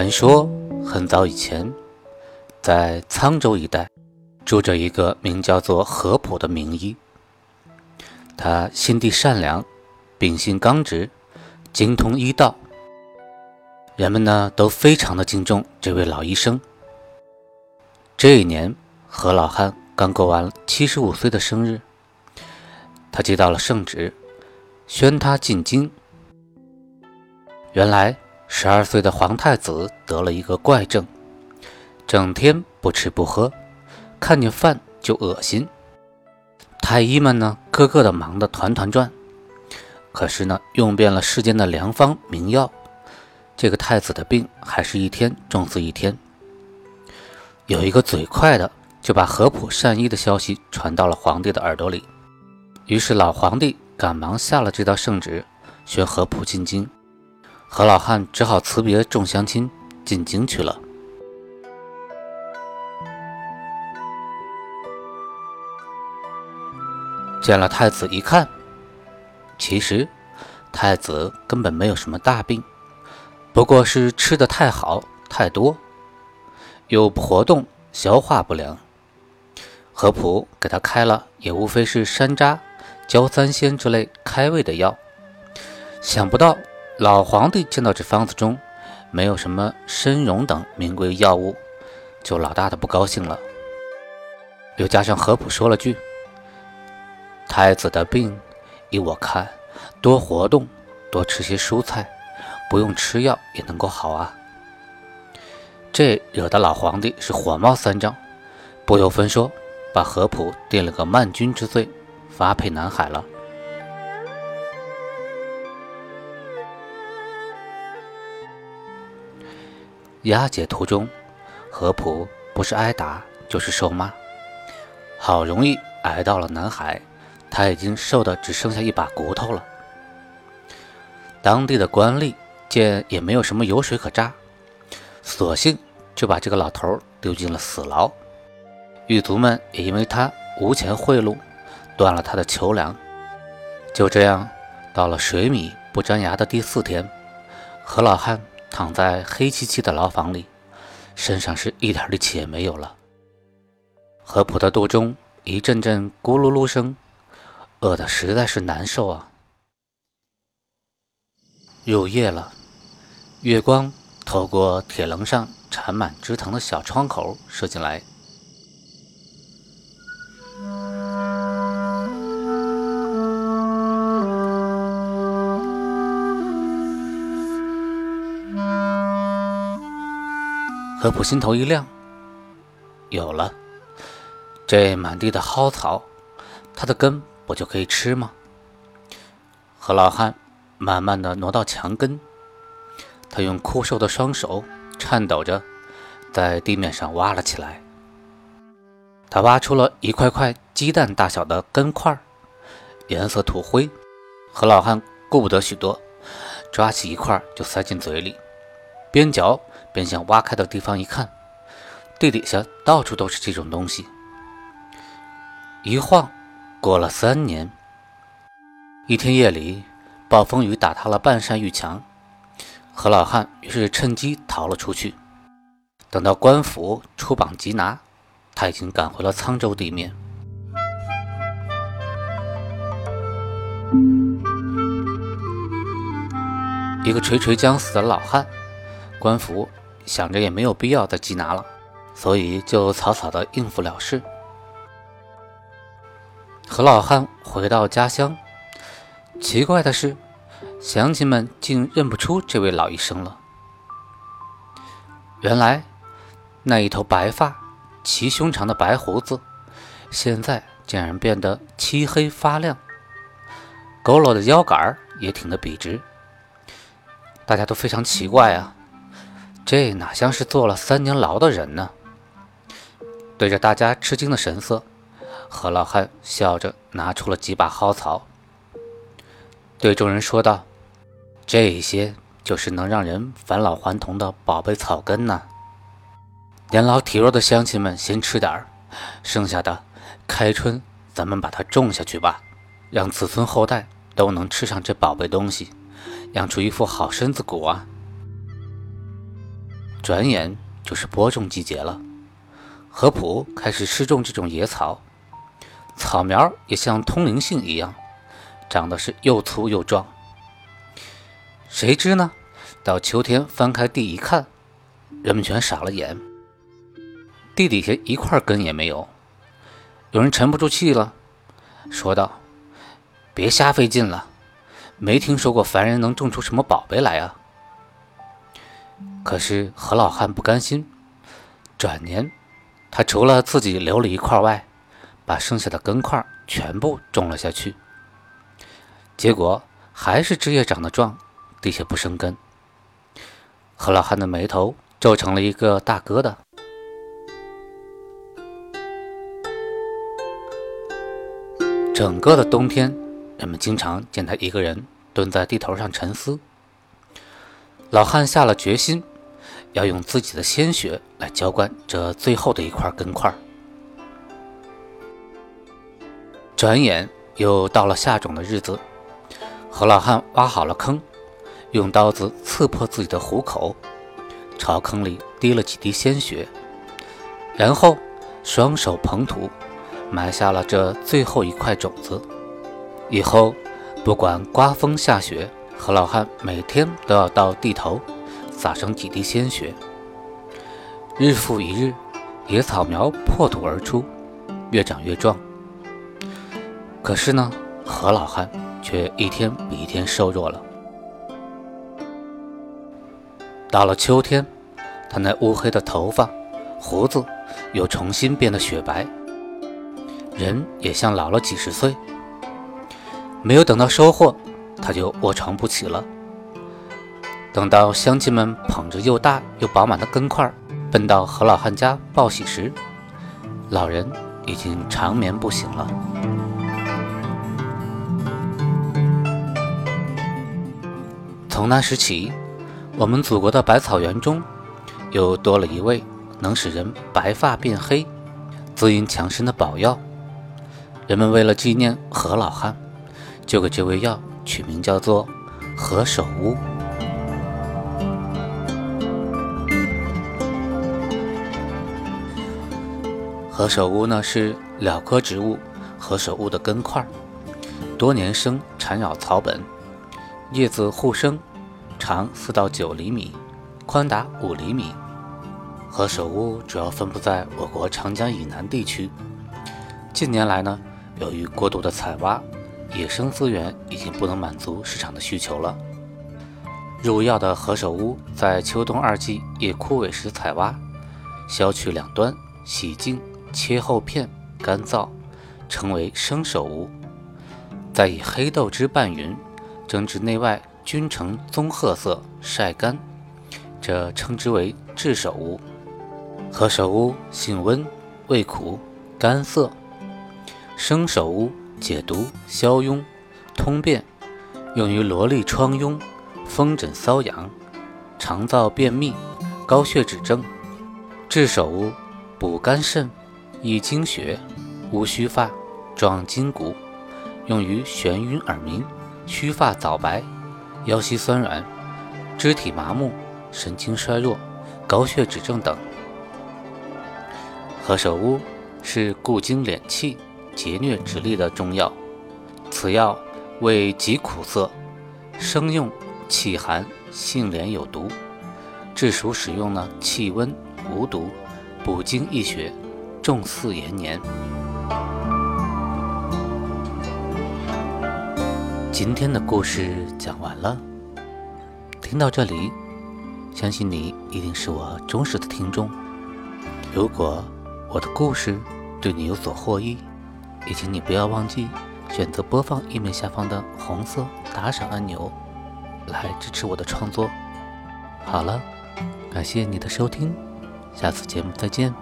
传说很早以前，在沧州一带住着一个名叫做何普的名医。他心地善良，秉性刚直，精通医道。人们呢都非常的敬重这位老医生。这一年，何老汉刚过完七十五岁的生日，他接到了圣旨，宣他进京。原来。十二岁的皇太子得了一个怪症，整天不吃不喝，看见饭就恶心。太医们呢，个个的忙得团团转，可是呢，用遍了世间的良方名药，这个太子的病还是一天重似一天。有一个嘴快的，就把合浦善医的消息传到了皇帝的耳朵里，于是老皇帝赶忙下了这道圣旨，宣合浦进京。何老汉只好辞别众乡亲，进京去了。见了太子一看，其实太子根本没有什么大病，不过是吃的太好太多，又不活动，消化不良。何普给他开了，也无非是山楂、焦三仙之类开胃的药，想不到。老皇帝见到这方子中没有什么参茸等名贵药物，就老大的不高兴了。又加上何普说了句：“太子的病，依我看，多活动，多吃些蔬菜，不用吃药也能够好啊。”这惹得老皇帝是火冒三丈，不由分说，把何普定了个慢军之罪，发配南海了。押解途中，何普不是挨打就是受骂。好容易挨到了南海，他已经瘦的只剩下一把骨头了。当地的官吏见也没有什么油水可榨，索性就把这个老头丢进了死牢。狱卒们也因为他无钱贿赂，断了他的囚粮。就这样，到了水米不沾牙的第四天，何老汉。躺在黑漆漆的牢房里，身上是一点力气也没有了。何普的肚中一阵阵咕噜噜声，饿得实在是难受啊。入夜了，月光透过铁笼上缠满枝藤的小窗口射进来。何普心头一亮，有了，这满地的蒿草，它的根不就可以吃吗？何老汉慢慢的挪到墙根，他用枯瘦的双手颤抖着，在地面上挖了起来。他挖出了一块块鸡蛋大小的根块，颜色土灰。何老汉顾不得许多，抓起一块就塞进嘴里，边嚼。便向挖开的地方一看，地底下到处都是这种东西。一晃过了三年，一天夜里，暴风雨打塌了半扇玉墙，何老汉于是趁机逃了出去。等到官府出榜缉拿，他已经赶回了沧州地面。一个垂垂将死的老汉，官府。想着也没有必要再缉拿了，所以就草草的应付了事。何老汉回到家乡，奇怪的是，乡亲们竟认不出这位老医生了。原来，那一头白发、齐胸长的白胡子，现在竟然变得漆黑发亮，佝偻的腰杆也挺得笔直。大家都非常奇怪啊，这哪像是坐了三年牢的人呢？对着大家吃惊的神色，何老汉笑着拿出了几把蒿草，对众人说道：“这些就是能让人返老还童的宝贝草根呢。年老体弱的乡亲们先吃点儿，剩下的开春咱们把它种下去吧，让子孙后代都能吃上这宝贝东西，养出一副好身子骨啊！”转眼就是播种季节了。何普开始施种这种野草，草苗也像通灵性一样，长得是又粗又壮。谁知呢，到秋天翻开地一看，人们全傻了眼，地底下一块根也没有。有人沉不住气了，说道：“别瞎费劲了，没听说过凡人能种出什么宝贝来啊。”可是何老汉不甘心，转年。他除了自己留了一块外，把剩下的根块全部种了下去。结果还是枝叶长得壮，地下不生根。何老汉的眉头皱成了一个大疙瘩。整个的冬天，人们经常见他一个人蹲在地头上沉思。老汉下了决心。要用自己的鲜血来浇灌这最后的一块根块。转眼又到了下种的日子，何老汉挖好了坑，用刀子刺破自己的虎口，朝坑里滴了几滴鲜血，然后双手捧土，埋下了这最后一块种子。以后不管刮风下雪，何老汉每天都要到地头。洒上几滴鲜血，日复一日，野草苗破土而出，越长越壮。可是呢，何老汉却一天比一天瘦弱了。到了秋天，他那乌黑的头发、胡子又重新变得雪白，人也像老了几十岁。没有等到收获，他就卧床不起了。等到乡亲们捧着又大又饱满的根块奔到何老汉家报喜时，老人已经长眠不醒了。从那时起，我们祖国的百草园中又多了一味能使人白发变黑、滋阴强身的宝药。人们为了纪念何老汉，就给这味药取名叫做何首乌。何首乌呢是蓼科植物何首乌的根块，多年生缠绕草本，叶子互生，长四到九厘米，宽达五厘米。何首乌主要分布在我国长江以南地区。近年来呢，由于过度的采挖，野生资源已经不能满足市场的需求了。入药的何首乌在秋冬二季叶枯萎时采挖，削去两端，洗净。切厚片，干燥，称为生首乌。再以黑豆汁拌匀，蒸至内外均呈棕褐色，晒干，这称之为炙首乌。何首乌性温，味苦，干涩。生首乌解毒消痈，通便，用于罗莉疮痈、风疹瘙痒、肠燥便秘、高血脂症。炙首乌补肝肾。益精血，无须发，壮筋骨，用于眩晕耳鸣、须发早白、腰膝酸软、肢体麻木、神经衰弱、高血脂症等。何首乌是固精敛气、节疟止痢的中药，此药味极苦涩，生用气寒，性敛有毒，治熟使用呢气温无毒，补精益血。重四延年。今天的故事讲完了，听到这里，相信你一定是我忠实的听众。如果我的故事对你有所获益，也请你不要忘记选择播放页面下方的红色打赏按钮，来支持我的创作。好了，感谢你的收听，下次节目再见。